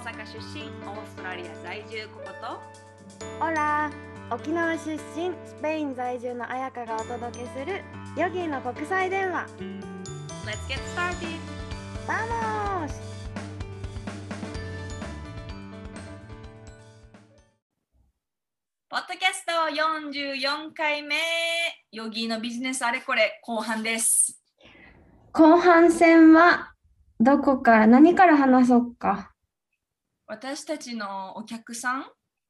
阪出身オーストラリア在住ココと？オラ沖縄出身スペイン在住の彩香がお届けするヨギの国際電話。Let's get started! ¡Vamos! ポッドキャスト44回目ヨギのビジネスあれこれ後半です。後半戦はどこから何から話そうか私たちのお客さん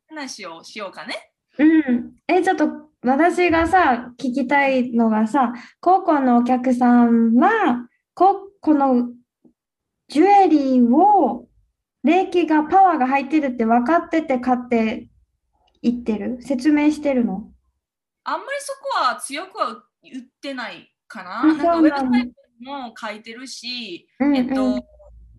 話をしようかね。うん。えちょっと私がさ聞きたいのがさ高校のお客さんはここのジュエリーを霊気がパワーが入ってるって分かってて買っていってる？説明してるの？あんまりそこは強くは言ってないかな。あなんかウェブサイトも書いてるし、うんえっと、うん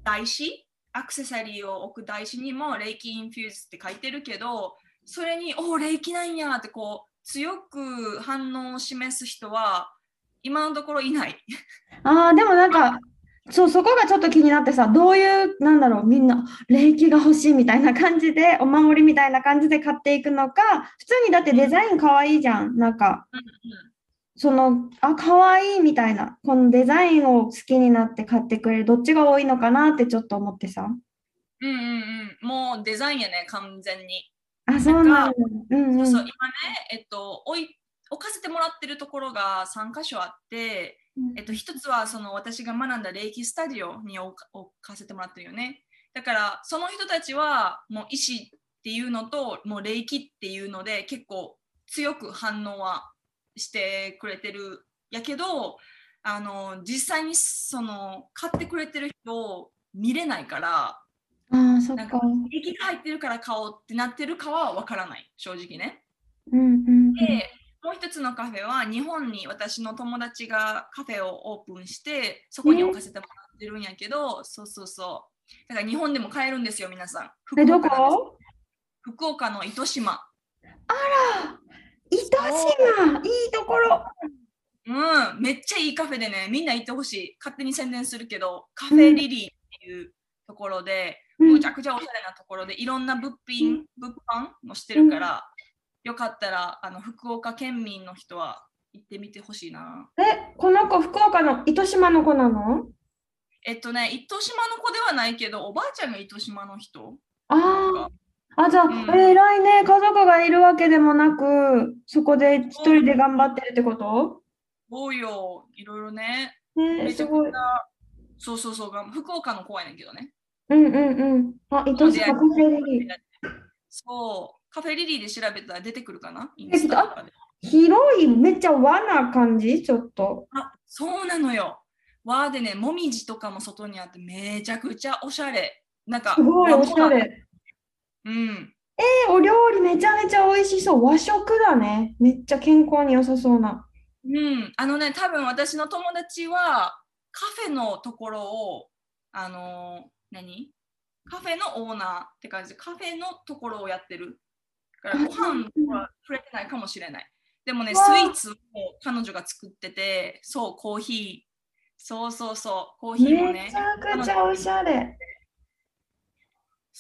台紙？アクセサリーを置く台紙にも霊気 infused って書いてるけどそれにおお霊気なんやってこう強く反応を示す人は今のところいない。ああ、でもなんか、そう、そこがちょっと気になってさ、どういう、なんだろう、みんな、霊気が欲しいみたいな感じで、お守りみたいな感じで買っていくのか、普通にだってデザインかわいいじゃん。なんか、その、あ、かわいいみたいな、このデザインを好きになって買ってくれる、どっちが多いのかなってちょっと思ってさ。うんうんうん、もうデザインやね、完全に。あ、そうなんだ。うんうん。そうそう今ね、えっと、置い置かせてもらってるところが3箇所あって、えっと、一つはその私が学んだ霊気スタジオに置か置かせてもらってるよね。だからその人たちはもう意志っていうのともう霊気っていうので結構強く反応はしてくれてるやけどあの実際にその買ってくれてる人を見れないからああ、そっかなんか。が入ってるから買おうってなってるかは分からない正直ね。うんうんうん。でもう一つのカフェは日本に私の友達がカフェをオープンしてそこに置かせてもらってるんやけど、そうそうそうだから日本でも買えるんですよ皆さん福岡の糸島糸島いいところ。うんめっちゃいいカフェでねみんな行ってほしい。勝手に宣伝するけどカフェリリーっていうところで、うん。むちゃくちゃおしゃれなところでいろんな物品、物販もしてるから、よかったらあの福岡県民の人は行ってみてほしいな。え、この子、福岡の糸島の子なの？えっとね、糸島の子ではないけど、おばあちゃんが糸島の人。ああ、あ、じゃあ、うんえー偉いね。家族がいるわけでもなく、そこで一人で頑張ってるってこと？そうよ、いろいろね。ねめちゃすごいくちゃ。、そうそうそう、が福岡の子やねんけどね。うんうんうん。あ、糸島カフェリリー。そう、カフェリリーで調べたら出てくるかな？広い、めっちゃ和な感じ？ちょっと。あ、そうなのよ。わーでね、もみじとかも外にあってめちゃくちゃおしゃれ。なんか、すごいおしゃれ。うん。えーお料理めちゃめちゃ美味しそう。和食だね。めっちゃ健康に良さそうな。うん、あのね、多分私の友達はカフェのところを、あのー何？カフェのオーナーって感じで、カフェのところをやってる。だからご飯は触れてないかもしれない。でもね、スイーツを彼女が作ってて、そう、コーヒー。そうそうそう、コーヒーもねめち。ゃくちゃおしゃれ。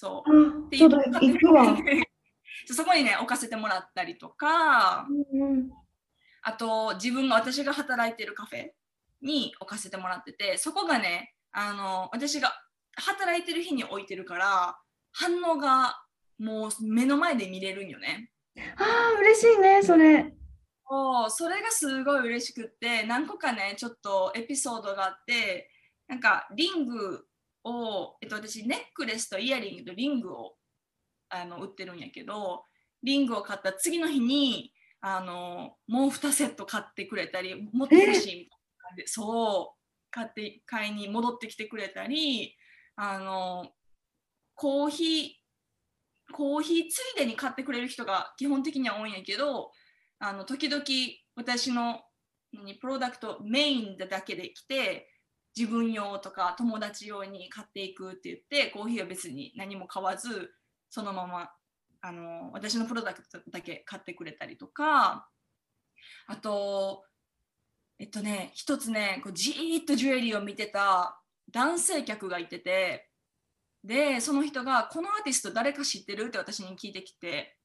そう。あ、ちょっと行くわ。そこにね、置かせてもらったりとか、うんうんあと自分が私が働いてるカフェに置かせてもらっててそこがねあの私が働いてる日に置いてるから反応がもう目の前で見れるんよね。ああ、嬉しいね、それ。そうそれがすごい嬉しくって何個かねちょっとエピソードがあってなんかリングを、えっと、私ネックレスとイヤリングとリングをあの売ってるんやけどリングを買った次の日にあのもう2セット買ってくれたり持ってほしいみたいな感じでそう買って買いに戻ってきてくれたりあのコーヒーコーヒーついでに買ってくれる人が基本的には多いんやけどあの時々私の何プロダクトメインだけで来て自分用とか友達用に買っていくって言ってコーヒーは別に何も買わずそのままあの私のプロダクトだけ買ってくれたりとかあとえっとね一つねこうじーっとジュエリーを見てた男性客がいててでその人が「このアーティスト誰か知ってる?」って私に聞いてきて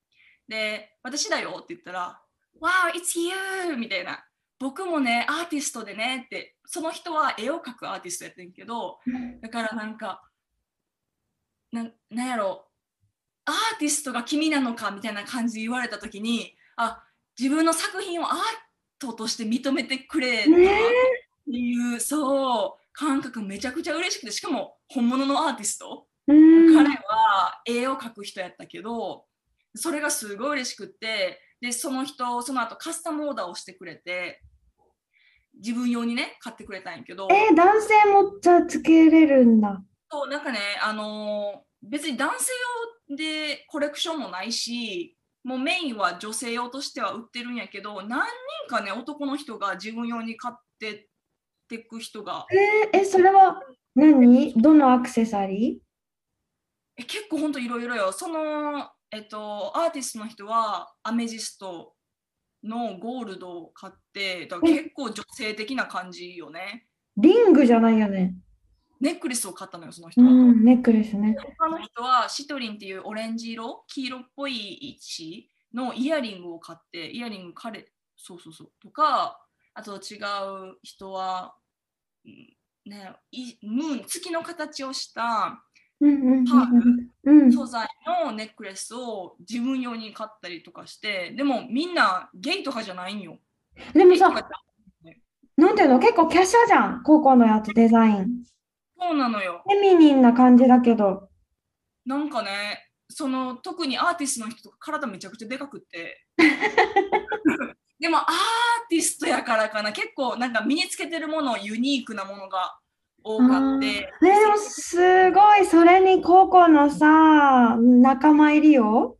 で「私だよ」って言ったら「Wow it's you!」みたいな「僕もねアーティストでね」ってその人は絵を描くアーティストやってんけどだからなんかななんやろアーティストが君なのかみたいな感じで言われた時にあ自分の作品をアートとして認めてくれたっていう、そう感覚めちゃくちゃ嬉しくてしかも本物のアーティスト、うん。彼は絵を描く人やったけどそれがすごい嬉しくってでその人その後カスタムオーダーをしてくれて自分用にね買ってくれたんやけど。えー男性もじゃあつけれるんだ。そうなんかねあのー別に男性用でコレクションもないしもうメインは女性用としては売ってるんやけど何人かね男の人が自分用に買ってってく人が。えーえ、それは何？どのアクセサリえ結構ほんといろいろよ。そのえっとアーティストの人はアメジストのゴールドを買ってだ結構女性的な感じよねーリングじゃないよね。ネックレスを買ったのよその人は、うん、ネックレスね。他の人はシトリンっていうオレンジ色黄色っぽい位置のイヤリングを買ってイヤリング彼そうそうそうとかあと違う人はうんねいムーン月の形をしたうんうんうんパーうんうん。素材のネックレスを自分用に買ったりとかしてでもみんなゲイとかじゃないんよ。でもさなんていうの？結構華奢じゃん、高校のやつデザイン。そうなのよ。フェミニンな感じだけど。なんかねその特にアーティストの人とか体めちゃくちゃでかくって でもアーティストやからかな結構なんか身につけてるものユニークなものが多かって。ね、でもすごい、それに高校のさ、仲間入りよ。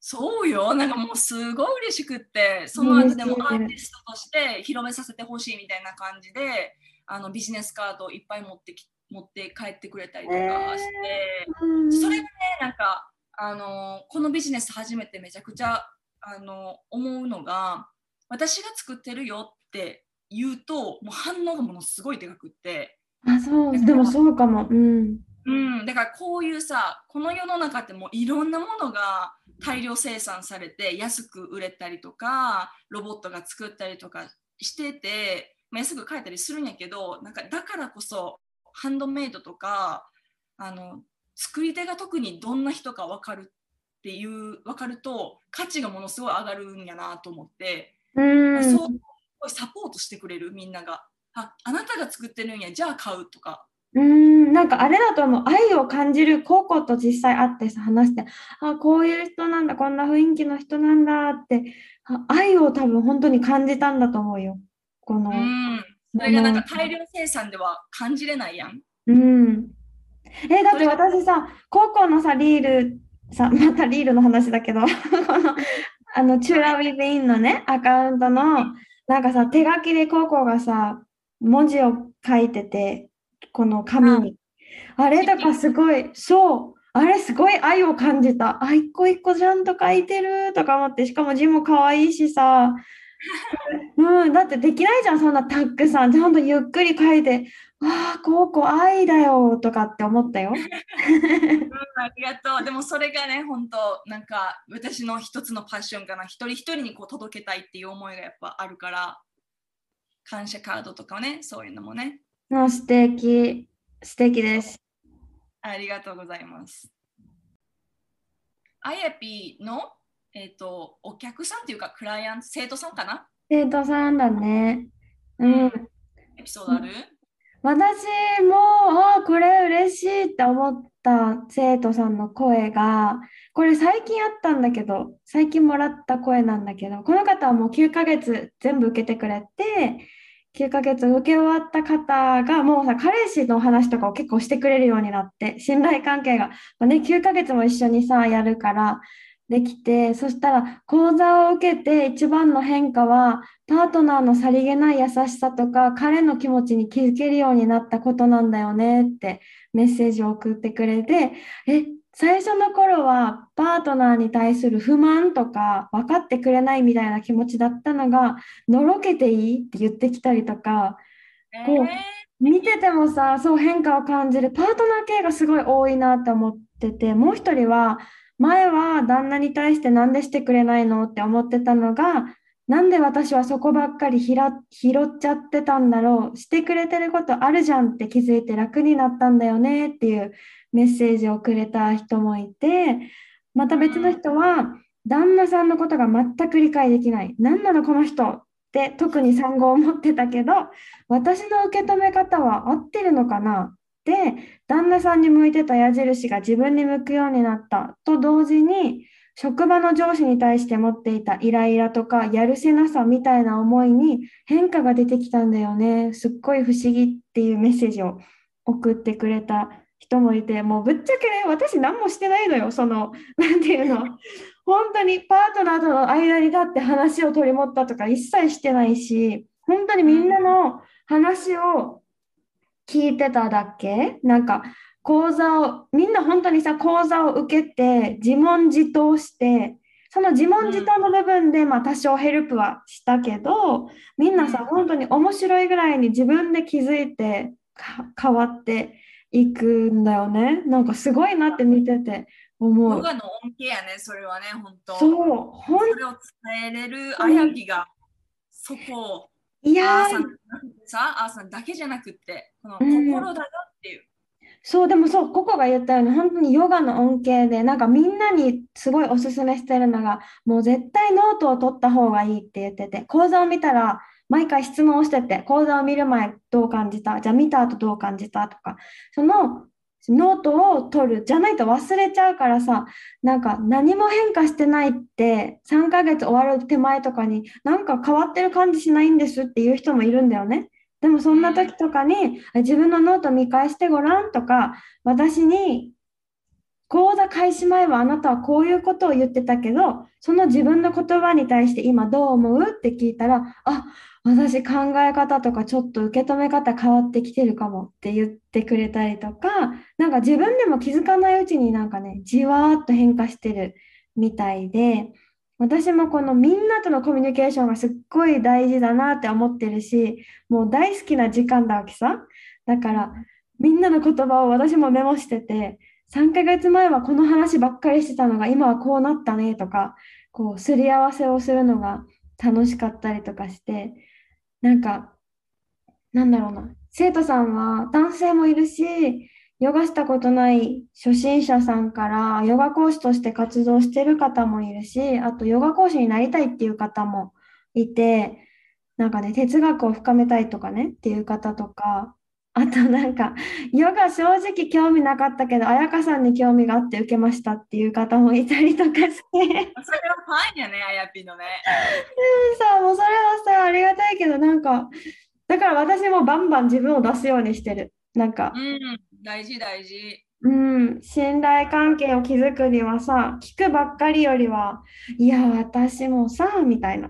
そうよ。なんかもうすごい嬉しくって。その後でもアーティストとして広めさせてほしいみたいな感じであのビジネスカードをいっぱい持ってき持って帰ってくれたりとかして、うんそれがねなんかあのこのビジネス初めてめちゃくちゃあの思うのが私が作ってるよって言うともう反応がものすごいでかくって、あ、そう、でもそうかも。うん。うん、だからこういうさこの世の中ってもういろんなものが大量生産されて安く売れたりとかロボットが作ったりとかしてて、まあ、安く買えたりするんやけどなんかだからこそハンドメイドとかあの作り手が特にどんな人か分かるっていう分かると価値がものすごい上がるんやなと思って、うん。そうすごいサポートしてくれるみんながああなたが作ってるんやじゃあ買うとかうん、なんかあれだと思う。愛を感じる高校と実際会ってさ、話して、あ、こういう人なんだ、こんな雰囲気の人なんだって、あ愛を多分本当に感じたんだと思うよ。この、うんそれがなんか大量生産では感じれないやん。うん。え、だって私さ、高校のさ、リール、さ、またリールの話だけど、この、あの、チューラウィズインのね、アカウントの、なんかさ、手書きで高校がさ、文字を書いてて、この紙に。あれとかすごい、そう、あれすごい愛を感じた。あ、一個一個ちゃんと書いてるとか思って、しかも字も可愛いしさ、うん、だってできないじゃん、そんなたくさん。ちゃんとゆっくり書いて、ああ、高校愛だよとかって思ったよ。うん、ありがとう。でもそれがね、本当なんか私の一つのパッションかな。一人一人にこう届けたいっていう思いがやっぱあるから、感謝カードとかね、そういうのもね。もう素敵、素敵です。ありがとうございます。あやぴの、えっとお客さんっていうか、クライアント、生徒さんかな？生徒さんだね。うん。エピソードある？私も、ああ、これ嬉しいって思った生徒さんの声が、これ最近あったんだけど、最近もらった声なんだけど、この方はもう9ヶ月全部受けてくれて、9ヶ月受け終わった方が、もうさ、彼氏の話とかを結構してくれるようになって、信頼関係が、まあね、9ヶ月も一緒にさ、やるから、できて、そしたら講座を受けて一番の変化は、パートナーのさりげない優しさとか、彼の気持ちに気づけるようになったことなんだよねってメッセージを送ってくれて、え、最初の頃はパートナーに対する不満とか分かってくれないみたいな気持ちだったのが、のろけていいって言ってきたりとか、こう見ててもさ、そう変化を感じる。パートナー系がすごい多いなって思ってて、もう一人は、前は旦那に対してなんでしてくれないのって思ってたのが、なんで私はそこばっかり拾っちゃってたんだろう。してくれてることあるじゃんって気づいて楽になったんだよねっていうメッセージをくれた人もいて、また別の人は、旦那さんのことが全く理解できない。何なのこの人って特に産後を持ってたけど、私の受け止め方は合ってるのかなで、旦那さんに向いてた矢印が自分に向くようになったと同時に、職場の上司に対して持っていたイライラとかやるせなさみたいな思いに変化が出てきたんだよね。すっごい不思議っていうメッセージを送ってくれた人もいて、もうぶっちゃけね、私何もしてないのよ。その、なんていうの。本当にパートナーとの間に立って話を取り持ったとか一切してないし、本当にみんなの話を聞いてただけ？なんか講座を、みんな本当にさ、講座を受けて自問自答して、その自問自答の部分で、まあ多少ヘルプはしたけど、みんなさ、本当に面白いぐらいに自分で気づいて変わっていくんだよね。なんかすごいなって見てて思う。ヨガの恩恵やね、それはね、本当。そう、ほんそれを伝えれるあやきが、そこを、いやあーさんさ、あーさんだけじゃなくって、この心だよっていう。そう、でもそう、ココが言ったように、本当にヨガの恩恵で、なんかみんなにすごいおすすめしてるのが、もう絶対ノートを取った方がいいって言ってて、講座を見たら、毎回質問をしてて、講座を見る前どう感じた？じゃあ見た後どう感じた？とか、そのノートを取るじゃないと忘れちゃうからさ、なんか何も変化してないって3ヶ月終わる手前とかになんか変わってる感じしないんですっていう人もいるんだよね。でもそんな時とかに自分のノート見返してごらんとか、私に講座開始前はあなたはこういうことを言ってたけど、その自分の言葉に対して今どう思うって聞いたら、あ、私考え方とかちょっと受け止め方変わってきてるかもって言ってくれたりとか、なんか自分でも気づかないうちになんかね、じわーっと変化してるみたいで、私もこのみんなとのコミュニケーションがすっごい大事だなって思ってるし、もう大好きな時間だわけさ。だから、みんなの言葉を私もメモしてて、3ヶ月前はこの話ばっかりしてたのが今はこうなったねとか、こうすり合わせをするのが楽しかったりとかして、なんか、なんだろうな、生徒さんは男性もいるし、ヨガしたことない初心者さんからヨガ講師として活動してる方もいるし、あとヨガ講師になりたいっていう方もいて、なんかね、哲学を深めたいとかねっていう方とか、あとなんか、ヨガ正直興味なかったけど、彩香さんに興味があって受けましたっていう方もいたりとかして。それはファンやね、あやぴのね。さ、もうそれはさ、ありがたいけど、なんか、だから私もバンバン自分を出すようにしてる。なんか、うん、大事大事。うん、信頼関係を築くにはさ、聞くばっかりよりは、いや、私もさ、みたいな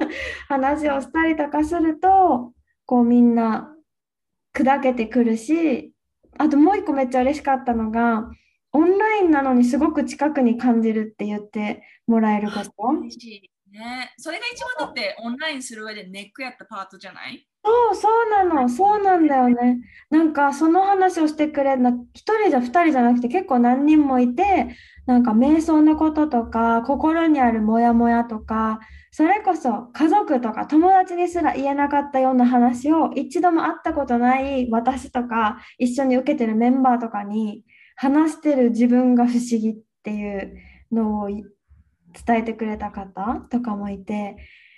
話をしたりとかすると、こうみんな砕けてくるし、あともう一個めっちゃ嬉しかったのが、オンラインなのにすごく近くに感じるって言ってもらえること。嬉しいね。それが一番だってオンラインする上でネックやったパートじゃない？そう、そうなの、そうなんだよね。なんかその話をしてくれるの、一人じゃ二人じゃなくて結構何人もいて、なんか瞑想のこととか、心にあるモヤモヤとか、それこそ家族とか友達にすら言えなかったような話を一度も会ったことない私とか、一緒に受けてるメンバーとかに話してる自分が不思議っていうのを伝えてくれた方とかもいて、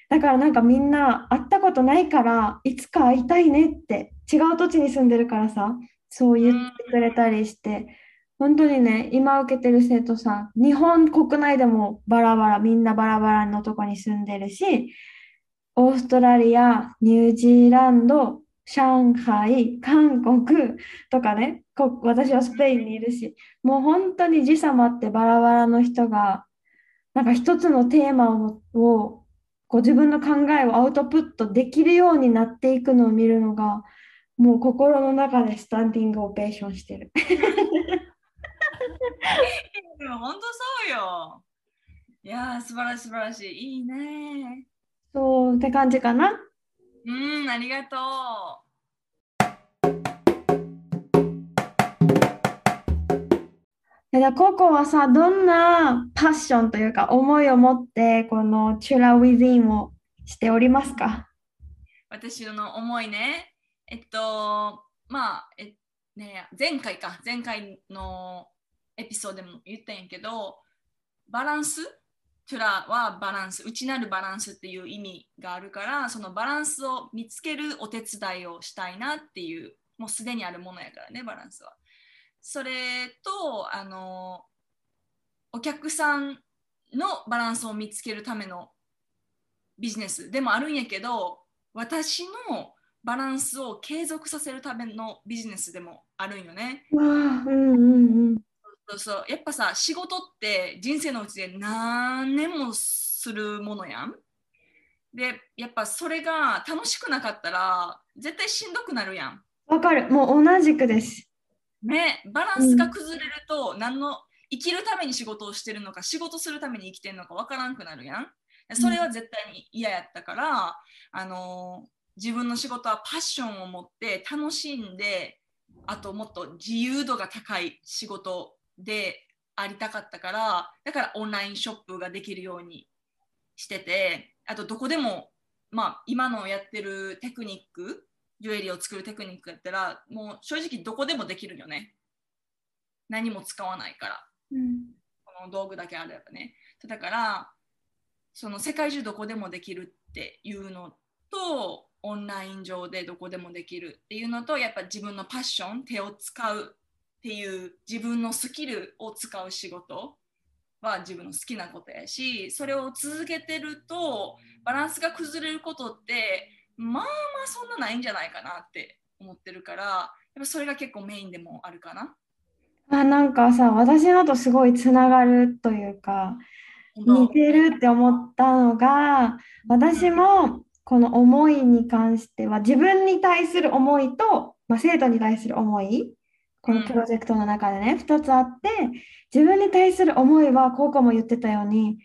だからなんかみんな会ったことないからいつか会いたいねって違う土地に住んでるからさそう言ってくれたりして本当にね今受けてる生徒さん日本国内でもバラバラみんなバラバラのとこに住んでるしオーストラリアニュージーランド上海韓国とかねこ私はスペインにいるしもう本当に時差もあってバラバラの人がなんか一つのテーマををこう自分の考えをアウトプットできるようになっていくのを見るのがもう心の中でスタンディングオベーションしてる。も本当そうよ。いや素晴らしい素晴らしい。いいね。そうって感じかな？うん、ありがとう。ただはさどんなパッションというか思いを持ってこのチュラウィズインをしておりますか？私の思いねえっとまあえ、ね、前回か前回のエピソードでも言ったんやけど、バランス？トゥラはバランス、内なるバランスっていう意味があるから、そのバランスを見つけるお手伝いをしたいなっていう、もうすでにあるものやからね、バランスは。それと、あの、お客さんのバランスを見つけるためのビジネスでもあるんやけど、私のバランスを継続させるためのビジネスでもあるんよね。うんうんうん。そうそうやっぱさ仕事って人生のうちで何年もするものやん？でやっぱそれが楽しくなかったら絶対しんどくなるやん。わかる。もう同じくです。ねバランスが崩れると何の生きるために仕事をしてるのか仕事するために生きてるのかわからんくなるやん。それは絶対に嫌やったから、あの自分の仕事はパッションを持って楽しんであともっと自由度が高い仕事でありたかったからだからオンラインショップができるようにしててあとどこでもまあ今のやってるテクニックジュエリーを作るテクニックやったらもう正直どこでもできるよね。何も使わないから。うん。この道具だけあればね。だからその世界中どこでもできるっていうのとオンライン上でどこでもできるっていうのとやっぱ自分のパッション手を使うっていう自分のスキルを使う仕事は自分の好きなことやしそれを続けてるとバランスが崩れることってまあまあそんなないんじゃないかなって思ってるからやっぱそれが結構メインでもあるかな。あ、なんかさ、私のとすごいつながるというか、似てるって思ったのが、私もこの思いに関しては、自分に対する思いと、まあ、生徒に対する思い、このプロジェクトの中でね、2つあって、自分に対する思いは、コウコも言ってたように、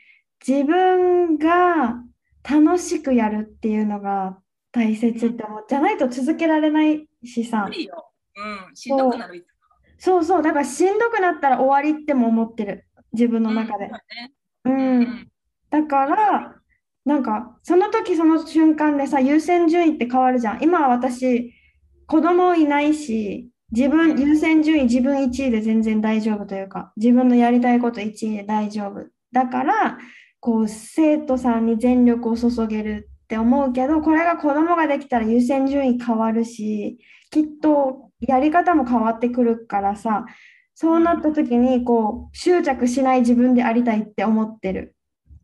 自分が楽しくやるっていうのが大切って思う。じゃないと続けられないしさ無。理よ。うん、しんどくなる。そうそう、だからしんどくなったら終わりっても思ってる。自分の中で。う。うんん。だから、なんか、その時その瞬間でさ、優先順位って変わるじゃん。今は私、子供いないし、自分、優先順位自分1位で全然大丈夫というか、自分のやりたいこと1位で大丈夫。だから、こう、生徒さんに全力を注げるって思うけど、これが子供ができたら優先順位変わるし、きっとやり方も変わってくるからさ、そうなった時に、こう、執着しない自分でありたいって思ってる。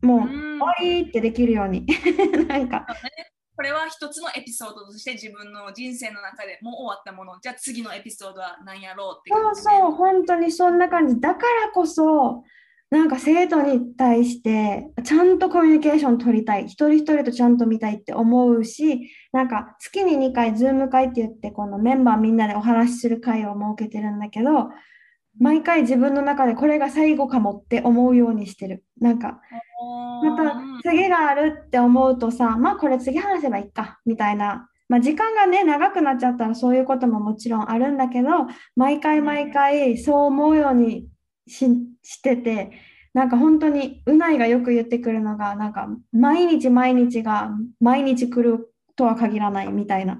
もう、うん終わりってできるように。なんか、これは一つのエピソードとして自分の人生の中でもう終わったもの。じゃあ次のエピソードは何やろうってそうそう、本当にそんな感じ。だからこそ、なんか生徒に対してちゃんとコミュニケーション取りたい。一人一人とちゃんと見たいって思うし、なんか月に2回、ズーム会って言って、このメンバーみんなでお話しする会を設けてるんだけど、毎回自分の中でこれが最後かもって思うようにしてる。なんか、また次があるって思うとさ、まあこれ次話せばいいかみたいな、まあ時間がね、長くなっちゃったらそういうことももちろんあるんだけど、毎回毎回そう思うようにし、してて、なんか本当にうないがよく言ってくるのが、なんか毎日毎日が毎日来るとは限らないみたいな。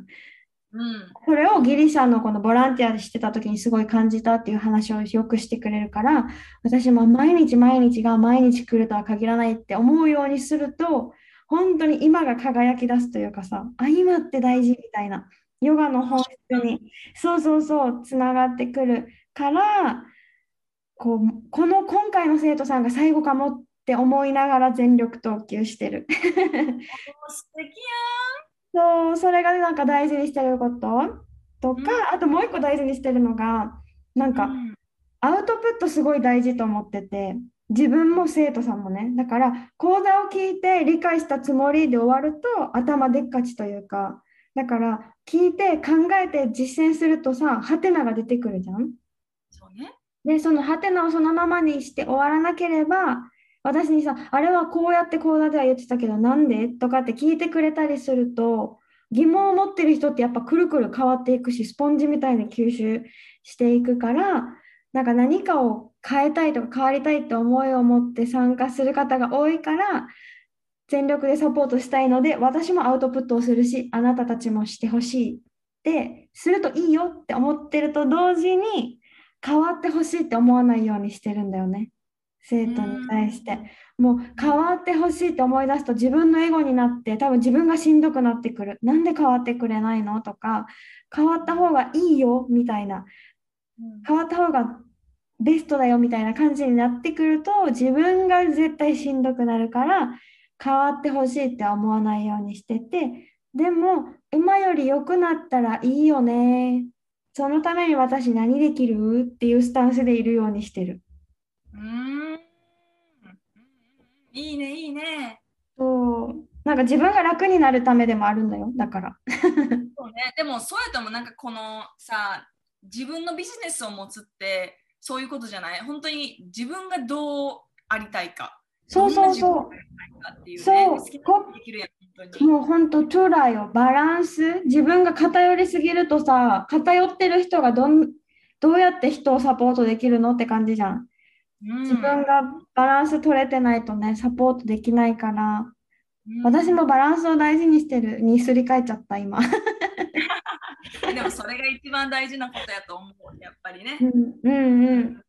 うんそれをギリシャのこのボランティアでしてた時にすごい感じたっていう話をよくしてくれるから、私も毎日毎日が毎日来るとは限らないって思うようにすると、本当に今が輝き出すというかさ、あ、今って大事みたいな、ヨガの本質に、そうそうそう、つながってくるから、こう、この今回の生徒さんが最後かもって思いながら全力投球してる。素敵そう、それがなんか大事にしてること？とか、あともう一個大事にしてるのが、なんかアウトプットすごい大事と思ってて、自分も生徒さんもね、だから講座を聞いて理解したつもりで終わると頭でっかちというか、だから聞いて考えて実践するとさ、ハテナが出てくるじゃん？そうね。で、そのハテナをそのままにして終わらなければ、私にさ、あれはこうやって講座では言ってたけど、なんで？とかって聞いてくれたりすると、疑問を持ってる人ってやっぱくるくる変わっていくし、スポンジみたいに吸収していくから、なんか何かを変えたいとか変わりたいって思いを持って参加する方が多いから全力でサポートしたいので私もアウトプットをするしあなたたちもしてほしいってするといいよって思ってると同時に変わってほしいって思わないようにしてるんだよね。生徒に対して。もう変わってほしいって思い出すと自分のエゴになって多分自分がしんどくなってくる。なんで変わってくれないの？とか変わった方がいいよ？みたいな。変わった方がベストだよ？みたいな感じになってくると自分が絶対しんどくなるから変わってほしいって思わないようにしててでも今より良くなったらいいよね。そのために私何できる？っていうスタンスでいるようにしてる。うんいいねいいね。そうなんか自分が楽になるためでもあるんだよだから。そうね、でもそうやともなんかこのさ自分のビジネスを持つってそういうことじゃない？本当に自分がどうありたいか。そうそうそう。そう。もう本当トゥラよバランス自分が偏りすぎるとさ偏ってる人がどんどうやって人をサポートできるのって感じじゃん自分がバランス取れてないとねサポートできないからうん。私もバランスを大事にしてる。にすり替えちゃった今。でもそれが一番大事なことやと思う、やっぱりね。う。んうんうん。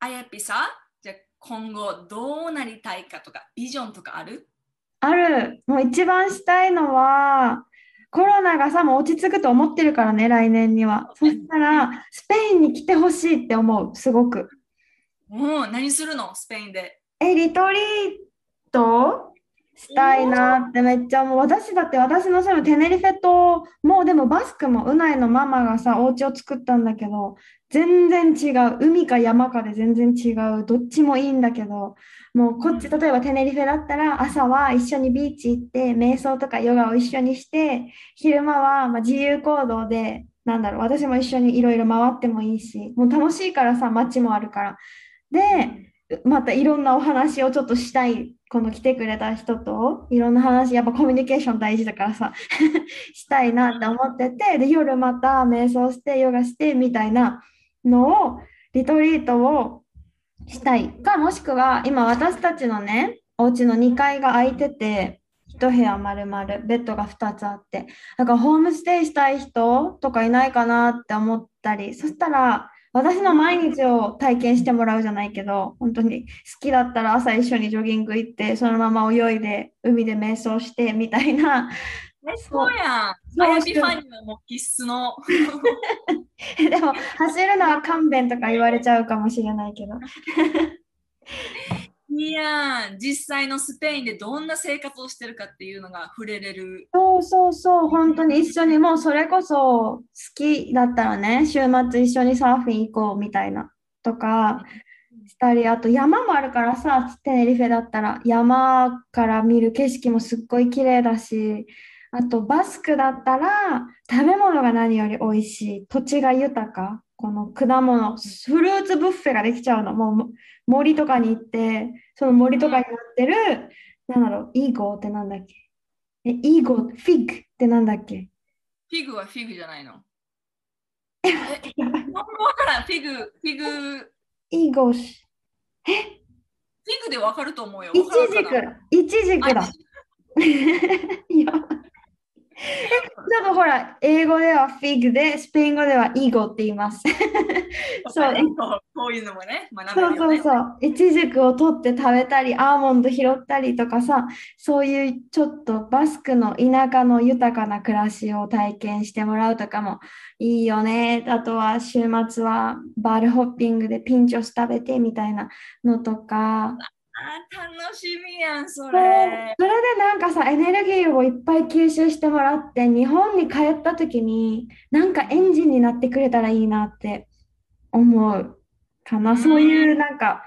あやぴさ、じゃあ今後どうなりたいかとか、ビジョンとかある？ある。もう一番したいのはコロナがさもう落ち着くと思ってるからね来年には。そしたらスペインに来てほしいって思うすごく。うん、何するの？スペインで。え、リトリート？したいなってめっちゃ思う。私だって私の住むテネリフェ島、もうでもバスクもうないのママがさ、お家を作ったんだけど、全然違う。海か山かで全然違う。どっちもいいんだけど、もうこっち、うん例えばテネリフェだったら朝は一緒にビーチ行って、瞑想とかヨガを一緒にして、昼間はまあ自由行動で、なんだろう、私も一緒にいろいろ回ってもいいし、もう楽しいからさ、街もあるから。で、またいろんなお話をちょっとしたい、この来てくれた人といろんな話、やっぱコミュニケーション大事だからさ、したいなって思ってて、で、夜また瞑想して、ヨガしてみたいなのを、リトリートをしたいか、もしくは今私たちのね、お家の2階が空いてて、一部屋丸々、ベッドが2つあって、だからホームステイしたい人とかいないかなって思ったり、そしたら、私の毎日を体験してもらうじゃないけど、本当に好きだったら朝一緒にジョギング行って、そのまま泳いで、海で瞑想してみたいな。え、そうやん。あやぴファンにはもう必須の。でも、走るのは勘弁とか言われちゃうかもしれないけど。いやん、実際のスペインでどんな生活をしてるかっていうのが触れれる。そうそうそう、本当に一緒にもうそれこそ好きだったらね、週末一緒にサーフィン行こうみたいなとかしたり、あと山もあるからさ、テネリフェだったら山から見る景色もすっごい綺麗だし、あとバスクだったら食べ物が何より美味しい、土地が豊か、この果物、フルーツブッフェができちゃうの、もう森とかに行って、その森とかになってる、なんだろう、 higo ってなんだっけ？え、 higo、fig ってなんだっけ？フィグはフィグじゃないの？え、日本語わからん。フィグ、フィグ、フ higo し、ィグでわかると思うよ。イチジク、イチジクだ。あ。いやえ、ちょっとほら、英語ではフィグで、スペイン語ではイーゴーって言います。そうねこういうのもね、学べそうるよね。そうそう。イチジクを取って食べたり、アーモンド拾ったりとかさ、そういうちょっとバスクの田舎の豊かな暮らしを体験してもらうとかもいいよね。あとは週末はバールホッピングでピンチョス食べてみたいなのとか。あ楽しみやん、それ。それでなんかさ、エネルギーをいっぱい吸収してもらって、日本に帰った時に、なんかエンジンになってくれたらいいなって思うかな。そういうなんか、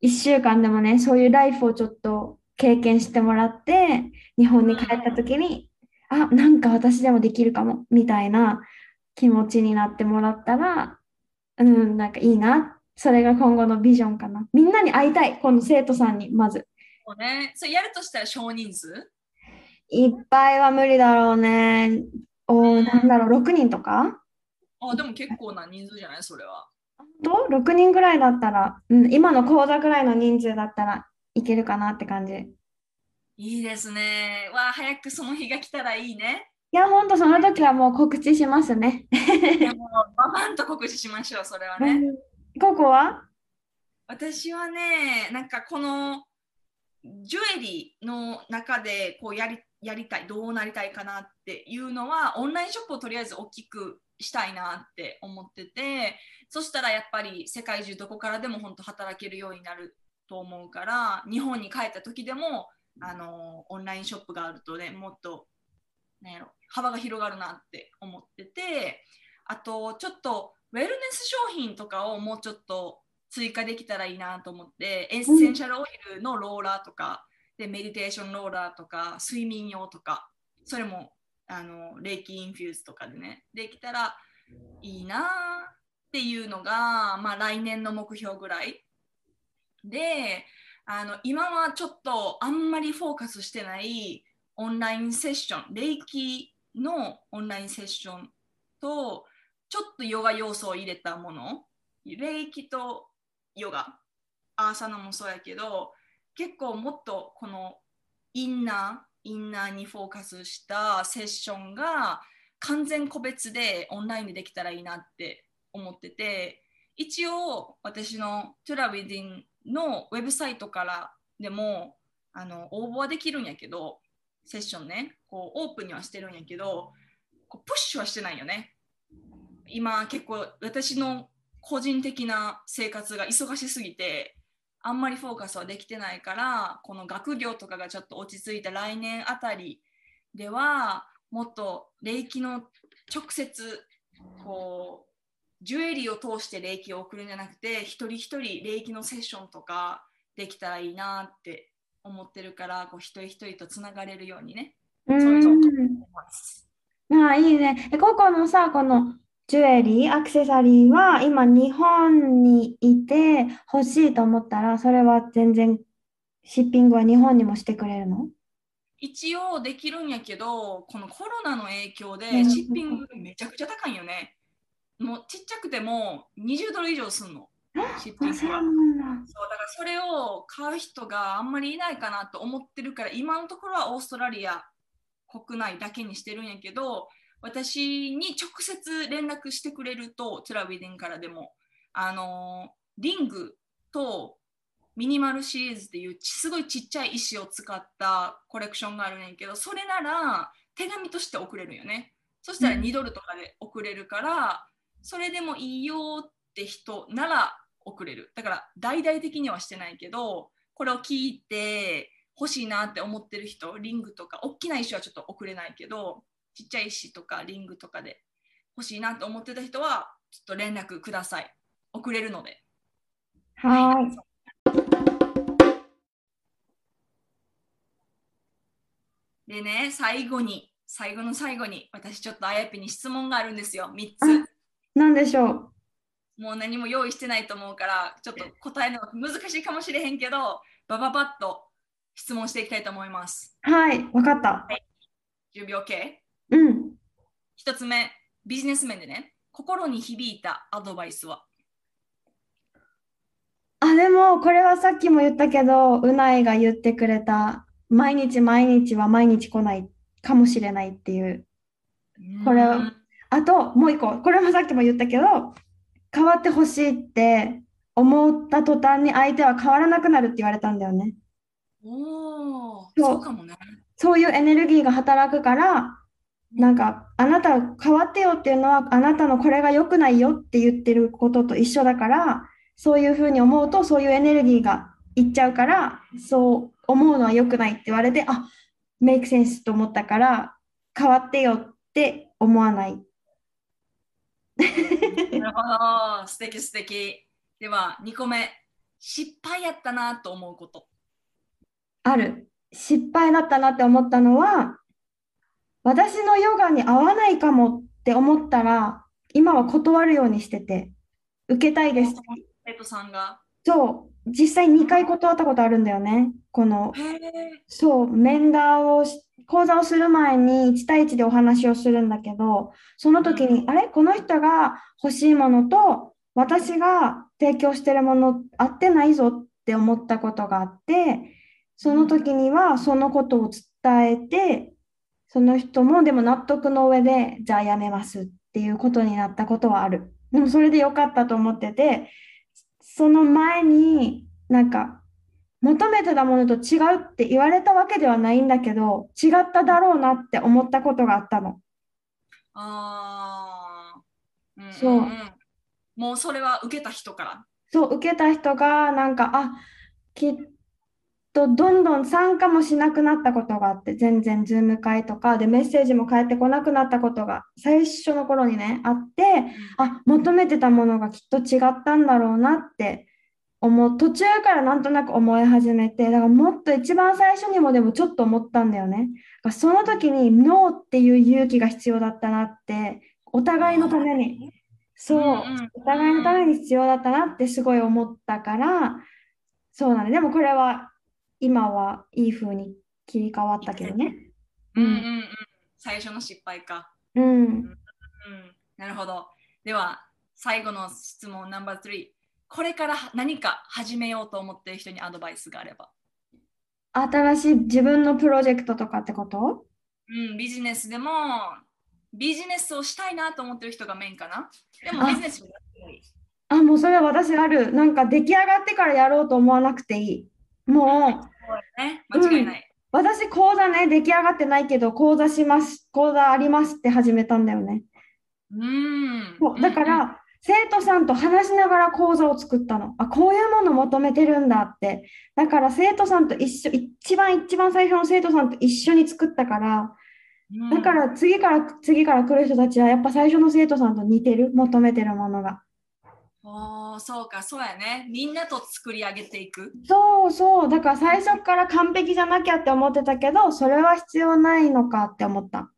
一週間でもね、そういうライフをちょっと経験してもらって、日本に帰った時に、あ、なんか私でもできるかも、みたいな気持ちになってもらったら、うん、なんかいいな。それが今後のビジョンかな。みんなに会いたい、この生徒さんに、まず。そうね、それやるとしたら少人数？いっぱいは無理だろうね。おー、なんだろう、6人とか？ああ、でも結構な人数じゃない？それは。と6人ぐらいだったら、うん、今の講座ぐらいの人数だったらいけるかなって感じ。いいですね。わあ、早くその日が来たらいいね。いや、ほんとその時はもう告知しますね。でも、ババンと告知しましょう、それはね。ここは私はね、なんかこのジュエリーの中でこうやりやりたい、どうなりたいかなっていうのは、オンラインショップをとりあえず大きくしたいなって思ってて、そしたらやっぱり世界中どこからでも本当働けるようになると思うから、日本に帰った時でも、あのオンラインショップがあるとね、もっと、なんやろ、幅が広がるなって思ってて、あとちょっとウェルネス商品とかをもうちょっと追加できたらいいなと思って、エッセンシャルオイルのローラーとか、でメディテーションローラーとか、睡眠用とか、それもあのレイキ infuse とかでね、できたらいいなっていうのが、まあ、来年の目標ぐらい。で、あの今はちょっとあんまりフォーカスしてないオンラインセッション、レイキのオンラインセッションと、ちょっとヨガ要素を入れたもの、レイキとヨガ、アーサナもそうやけど、結構もっとこのインナー、インナーにフォーカスしたセッションが完全個別でオンラインでできたらいいなって思ってて、一応私のトゥラウィディンのウェブサイトからでもあの応募はできるんやけど、セッションね、こうオープンにはしてるんやけど、こうプッシュはしてないよね。今結構私の個人的な生活が忙しすぎて、あんまりフォーカスはできてないから、この学業とかがちょっと落ち着いた来年あたりでは、もっと霊気の直接、こう、ジュエリーを通して霊気を送るんじゃなくて、一人一人霊気のセッションとかできたらいいなって思ってるから、こう一人一人とつながれるようにね、うそういうのを思いん。ます。ああ、いいね。え、ココのさ、このジュエリー、アクセサリーは今日本にいて欲しいと思ったら、それは全然シッピングは日本にもしてくれるの？一応できるんやけど、このコロナの影響でうんシッピングめちゃくちゃ高いんよね。もうちっちゃくても20ドル以上すんの。シッピング。そうだからそれを買う人があんまりいないかなと思ってるから今のところはオーストラリア国内だけにしてるんやけど私に直接連絡してくれるとトゥラウィデンからでもあのリングとミニマルシリーズっていうちすごいちっちゃい石を使ったコレクションがあるんやけどそれなら手紙として送れるよね。そしたらうん。2ドルとかで送れるからそれでもいいよって人なら送れる。だから大々的にはしてないけどこれを聞いて欲しいなって思ってる人リングとか大きな石はちょっと送れないけどちっちゃい石とかリングとかで欲しいなって思ってた人はちょっと連絡ください送れるのではーい。でね最後に最後の最後に私ちょっとあやぴに質問があるんですよ3あつなんでしょう？もう何も用意してないと思うからちょっと答えるのが難しいかもしれへんけどバババッと質問していきたいと思いますはい、わかった。準備 OK? うん。一つ目、ビジネス面でね、心に響いたアドバイスは？あ、でも、これはさっきも言ったけど、うないが言ってくれた、毎日毎日は毎日来ないかもしれないっていう。これはうんあと、もう一個、これもさっきも言ったけど、変わってほしいって思った途端に相手は変わらなくなるって言われたんだよね。おー、そうそうかもね。そういうエネルギーが働くから、なんか、あなた変わってよっていうのは、あなたのこれが良くないよって言ってることと一緒だから、そういうふうに思うと、そういうエネルギーがいっちゃうから、そう思うのは良くないって言われて、あ、メイクセンスと思ったから、変わってよって思わない。なるほど、素敵素敵。では、2個目、失敗やったなと思うこと。ある。失敗だったなって思ったのは、私のヨガに合わないかもって思ったら、今は断るようにしてて、受けたいです。生徒さんが。そう。実際2回断ったことあるんだよね。この。そう、面談をし、講座をする前に1対1でお話をするんだけど、その時に、あれ？この人が欲しいものと私が提供してるもの合ってないぞって思ったことがあって、その時にはそのことを伝えて、その人もでも納得の上で、じゃあやめますっていうことになったことはある。でもそれでよかったと思ってて、その前になんか求めてたものと違うって言われたわけではないんだけど、違っただろうなって思ったことがあったの。ああ。うんそうんんもうそれは受けた人から。そう、受けた人がなんか、あ、きっとどんどん参加もしなくなったことがあって、全然ズーム会とかでメッセージも返ってこなくなったことが最初の頃にね、あって、あ、求めてたものがきっと違ったんだろうなって思う。途中からなんとなく思い始めて、だからもっと一番最初にもでもちょっと思ったんだよね。その時にノーっていう勇気が必要だったなって、お互いのために。そう、お互いのために必要だったなってすごい思ったから、そうなんで、でもこれは今はいい風に切り替わったけどね。うんうんうん。最初の失敗か。うん。うん。なるほど。では、最後の質問ナンバー3。これから何か始めようと思っている人にアドバイスがあれば。新しい自分のプロジェクトとかってこと？うん、ビジネスでも、ビジネスをしたいなと思ってる人がメインかな。でもあビジネスもやってもいい。あ、もうそれは私ある。なんか出来上がってからやろうと思わなくていい。もう、ね、間違いない。私講座ね、出来上がってないけど、講座します、講座ありますって始めたんだよね。うん。そうだから、生徒さんと話しながら講座を作ったの。あ、こういうもの求めてるんだって。だから生徒さんと一緒、一番一番最初の生徒さんと一緒に作ったから、うんだから次から次から来る人たちはやっぱ最初の生徒さんと似てる、求めてるものが。そうか、そうやね。みんなと作り上げていく。そうそう。だから最初から完璧じゃなきゃって思ってたけど、それは必要ないのかって思った。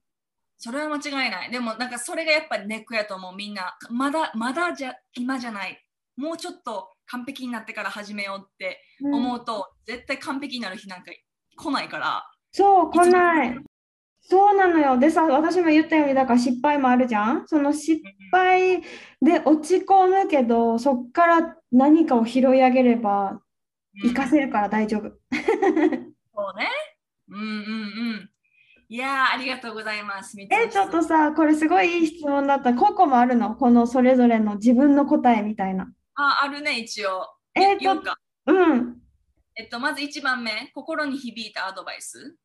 それは間違いない。でも、なんかそれがやっぱりネックやと思う、みんな。まだ、まだじゃ、今じゃない。もうちょっと完璧になってから始めようってうん思うと、絶対完璧になる日なんか来ないから。そう、来ない。そうなのよ。でさ、私も言ったように、だから失敗もあるじゃん？その失敗で落ち込むけど、そっから何かを拾い上げればうん活かせるから大丈夫。そうね。うんうんうん。いやー、ありがとうございます。え、ちょっとさ、これすごいいい質問だった。ココもあるの？このそれぞれの自分の答えみたいな。あ、あるね、一応。えーと言おうか。うん。えっと、まず1番目、心に響いたアドバイス、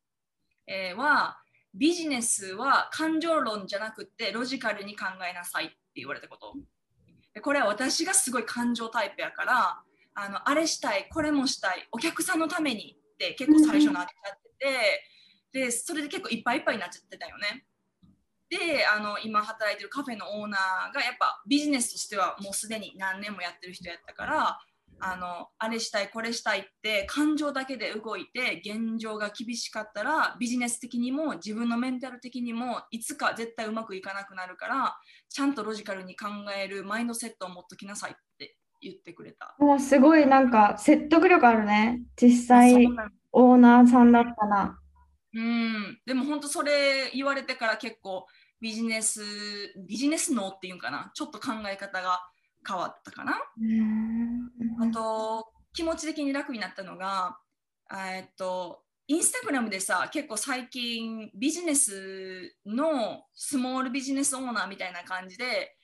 えーは、ビジネスは感情論じゃなくてロジカルに考えなさいって言われたこと。でこれは私がすごい感情タイプやから、あのあれしたい、これもしたい、お客さんのためにって結構最初なっちゃってて、で、それで結構いっぱいいっぱいになっちゃってたよね。で、あの今働いてるカフェのオーナーがやっぱビジネスとしてはもうすでに何年もやってる人やったから、あのあれしたいこれしたいって感情だけで動いて現状が厳しかったらビジネス的にも自分のメンタル的にもいつか絶対うまくいかなくなるからちゃんとロジカルに考えるマインドセットを持っときなさいって言ってくれた。もうすごいなんか説得力あるね。実際オーナーさんだったら。うん、でも本当それ言われてから結構ビジネスビジネス脳っていうんかな？ちょっと考え方が変わったかな。あと気持ち的に楽になったのが、えっと、インスタグラムでさ、結構最近ビジネスのスモールビジネスオーナーみたいな感じで、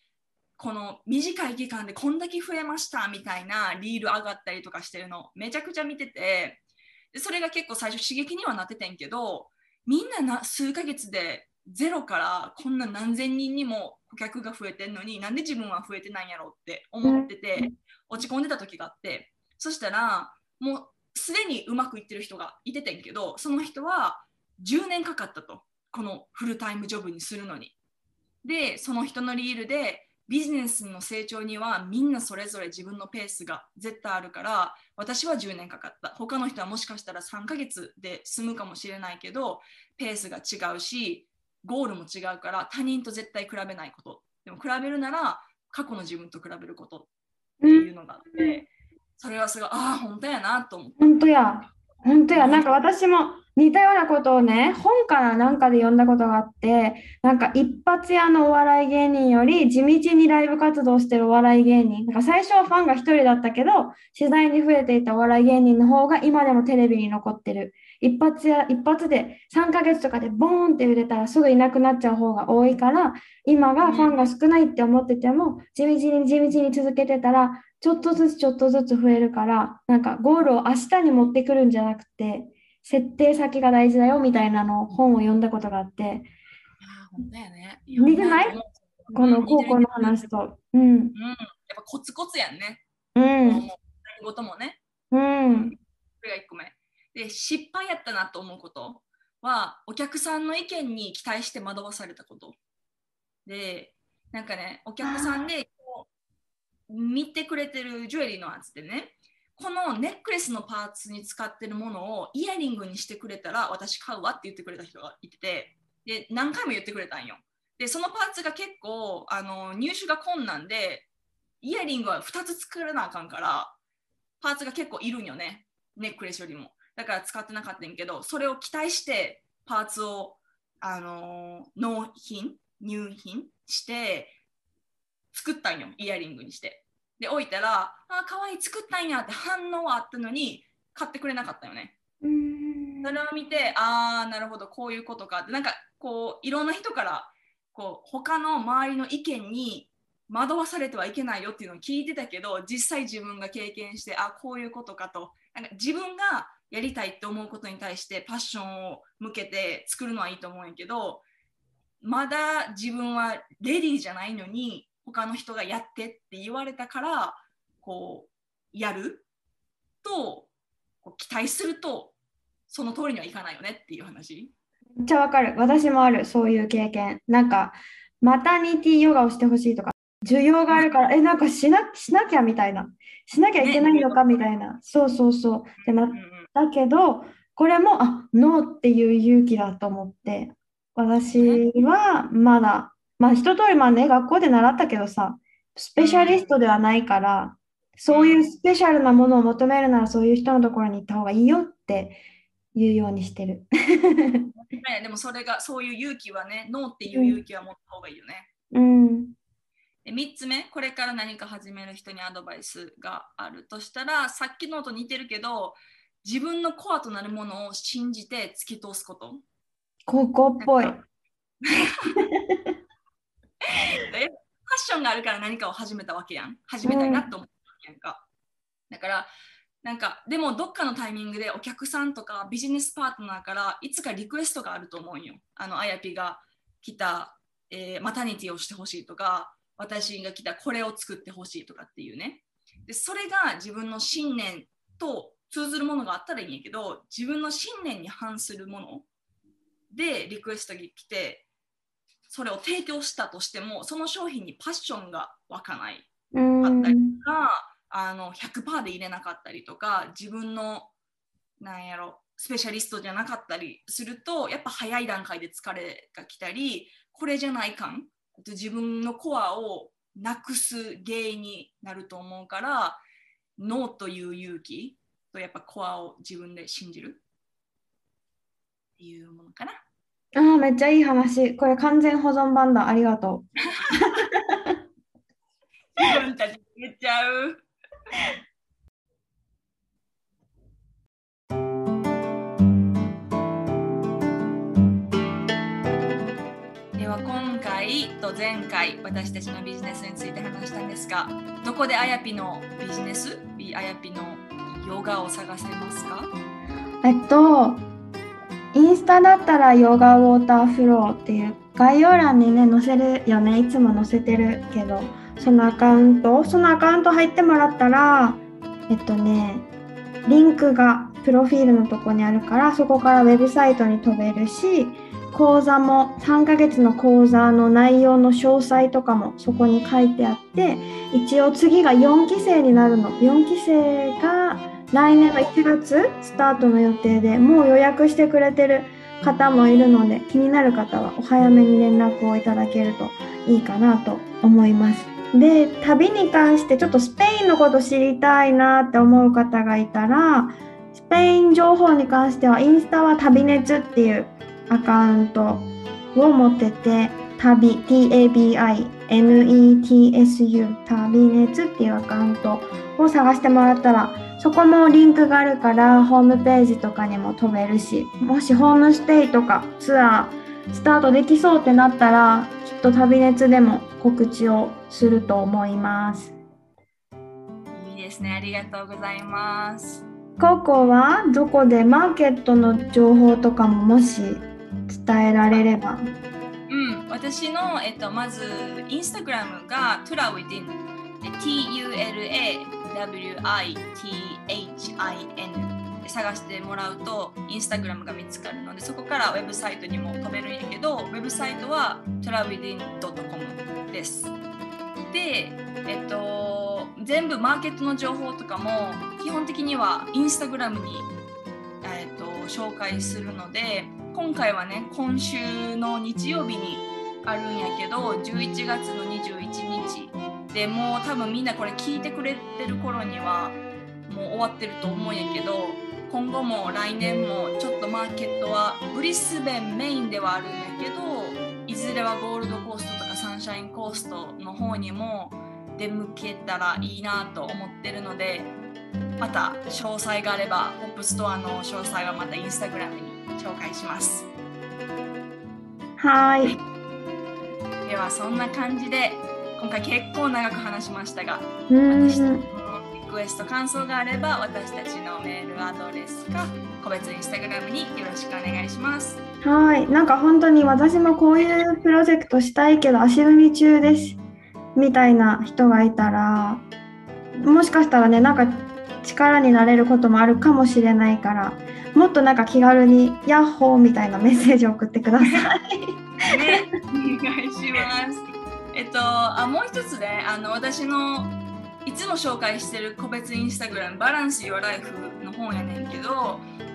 この短い期間でこんだけ増えましたみたいなリール上がったりとかしてるのめちゃくちゃ見てて、でそれが結構最初刺激にはなっててんけど、みんなな数ヶ月でゼロからこんな何千人にも顧客が増えてんのになんで自分は増えてないんやろうって思ってて、落ち込んでた時があってそしたらもうすでにうまくいってる人がいててんけどその人は10年かかったとこのフルタイムジョブにするのに。でその人のリールでビジネスの成長にはみんなそれぞれ自分のペースが絶対あるから私は10年かかった。他の人はもしかしたら3ヶ月で済むかもしれないけどペースが違うしゴールも違うから他人と絶対比べないことでも比べるなら過去の自分と比べることっていうのがあって、それはすごい、ああ、本当やなと思って。本当や。本当や。なんか私も似たようなことをね、本からなんかで読んだことがあって、なんか一発屋のお笑い芸人より地道にライブ活動してるお笑い芸人。なんか最初はファンが一人だったけど、次第に増えていたお笑い芸人の方が今でもテレビに残ってる。一発や一発で3ヶ月とかでボーンって売れたらすぐいなくなっちゃう方が多いから、今がファンが少ないって思ってても、地道に地道に続けてたら、ちょっとずつちょっとずつ増えるから、なんかゴールを明日に持ってくるんじゃなくて、設定先が大事だよみたいなのを本を読んだことがあって、ああ、本当やね。似てない？うんこの高校の話と。うん、うん、やっぱコツコツやんね。うん、何事もね。うん、それが1個目。で、失敗やったなと思うことは、お客さんの意見に期待して惑わされたこと。で、なんかね、お客さんでこう見てくれてるジュエリーのやつでね、このネックレスのパーツに使ってるものをイヤリングにしてくれたら私買うわって言ってくれた人がいてて、で、何回も言ってくれたんよ。で、そのパーツが結構あの入手が困難で、イヤリングは2つ作らなあかんから、パーツが結構いるんよね。ネックレスよりも。だから使ってなかったんやけど、それを期待してパーツを、あのー納品、入品して作ったんよ、イヤリングにして。で、置いたら、あ、かわいい、作ったんやって反応はあったのに、買ってくれなかったよね。うんそれを見て、ああ、なるほど、こういうことかって、なんかこう、いろんな人から、こう、他の周りの意見に惑わされてはいけないよっていうのを聞いてたけど、実際自分が経験して、あこういうことかと、なんか自分がやりたいって思うことに対してパッションを向けて作るのはいいと思うんやけど、まだ自分はレディーじゃないのに、他の人がやってって言われたから、こう、やると、こう期待すると、その通りにはいかないよねっていう話。めっちゃわかる。私もある、そういう経験。なんか、マタニティヨガをしてほしいとか、需要があるから、え、なんかしな、しなきゃみたいな。しなきゃいけないのかみたいな。そうそうそう。でなだけど、これも、あ、ノーっていう勇気だと思って、私はまだ、まあ一通りまあね、学校で習ったけどさ、スペシャリストではないから、そういうスペシャルなものを求めるならそういう人のところに行った方がいいよって言うようにしてる。ねでもそれが、そういう勇気はね、ノーっていう勇気は持った方がいいよね。うん。で3つ目、これから何か始める人にアドバイスがあるとしたら、さっきのと似てるけど、自分のコアとなるものを信じて突き通すこと。高校っぽい。でファッションがあるから何かを始めたわけやん。始めたいなと思ったわけやんか。だから、なんか、でもどっかのタイミングでお客さんとかビジネスパートナーからいつかリクエストがあると思うんよ。あの、あやぴが来た、えーマタニティをしてほしいとか、私が来たこれを作ってほしいとかっていうね。で、それが自分の信念と通ずるものがあったらいいんやけど、自分の信念に反するものでリクエストが来て、それを提供したとしても、その商品にパッションが湧かないうん。あったりが、あの100%で入れなかったりとか、自分のなんやろスペシャリストじゃなかったりすると、やっぱ早い段階で疲れが来たり、これじゃないかん、自分のコアをなくす原因になると思うから、ノーという勇気とやっぱコアを自分で信じる？っていうものかな。ああ、めっちゃいい話。これ完全保存版だ。ありがと 自分たちで言っちゃう。では今回と前回私たちのビジネスについて話したんですがどこであやぴのビジネス？ビあやぴのヨガを探せますか？えっと、インスタだったらヨガウォーターフローっていう概要欄にね、載せるよね。いつも載せてるけど、そのアカウント、そのアカウント入ってもらったら、えっとね、リンクがプロフィールのとこにあるから、そこからウェブサイトに飛べるし、講座も3ヶ月の講座の内容の詳細とかもそこに書いてあって一応次が4期生になるの4期生が来年の1月スタートの予定でもう予約してくれてる方もいるので気になる方はお早めに連絡をいただけるといいかなと思います。で旅に関してちょっとスペインのこと知りたいなって思う方がいたらスペイン情報に関してはインスタは旅熱っていうアカウントを持ってて旅 TABINETSU 旅熱っていうアカウントを探してもらったらそこもリンクがあるからホームページとかにも飛べるしもしホームステイとかツアースタートできそうってなったらきっと旅熱でも告知をすると思います。いいですね。ありがとうございます。ココはどこでマーケットの情報とかももし伝えられれば。うん、私の、えっと、まず、インスタグラムが Turawithin。T-U-L-A-W-I-T-H-I-N で探してもらうと、インスタグラムが見つかるので、そこからウェブサイトにも飛べるんやけど、ウェブサイトは turawithin.com です。で、えっと、全部マーケットの情報とかも、基本的にはインスタグラムに、えっと、紹介するので、今回はね今週の日曜日にあるんやけど11月の21日でもう多分みんなこれ聞いてくれてる頃にはもう終わってると思うんやけど今後も来年もちょっとマーケットはブリスベンメインではあるんやけどいずれはゴールドコーストとかサンシャインコーストの方にも出向けたらいいなと思ってるのでまた詳細があればポップストアの詳細はまたインスタグラムに紹介します。はい。ではそんな感じで今回結構長く話しましたがう私たちん。のリクエスト感想があれば私たちのメールアドレスか個別インスタグラムによろしくお願いします。はい。なんか本当に私もこういうプロジェクトしたいけど足踏み中です。みたいな人がいたら、もしかしたらね、なんか力になれることもあるかもしれないから、もっとなんか気軽にヤッホーみたいなメッセージを送ってください。ね、お願いします。えっと、あもう一つね、あの私のいつも紹介してる個別インスタグラム、バランス Your Life の本やねんけど、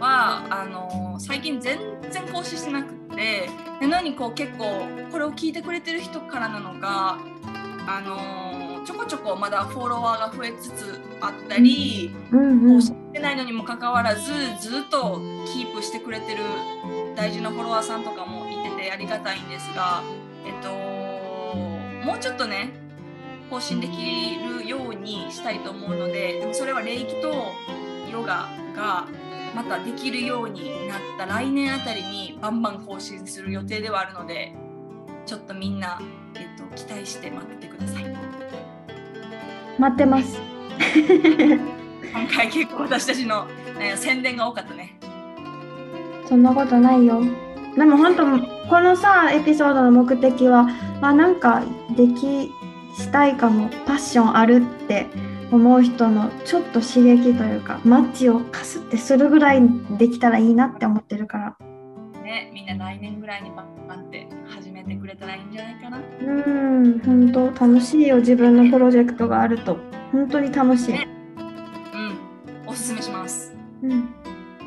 はあの最近全然更新してなくって、でなのにこう結構これを聞いてくれてる人からなのか、あのちょこちょこまだフォロワーが増えつつあったり、うんうん。更新してないのにもかかわらずずっとキープしてくれてる大事なフォロワーさんとかもいててありがたいんですが、えっと、もうちょっとね更新できるようにしたいと思うのででもそれは霊気とヨガがまたできるようになった来年あたりにバンバン更新する予定ではあるのでちょっとみんな、えっと、期待して待っててください。待ってます。今回結構私たちの、ね、宣伝が多かったね。そんなことないよ。でも本当このさエピソードの目的はあなんかできしたいかもパッションあるって思う人のちょっと刺激というかマッチをカスってするぐらいできたらいいなって思ってるからね、みんな来年ぐらいにバンバンって始めてくれたらいいんじゃないかな。うん本当楽しいよ自分のプロジェクトがあると本当に楽しい、ねうん、おすすめします。うん、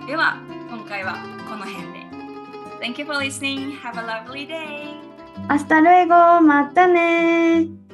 では、今回は。Thank you for listening. Have a lovely day. Hasta luego またねー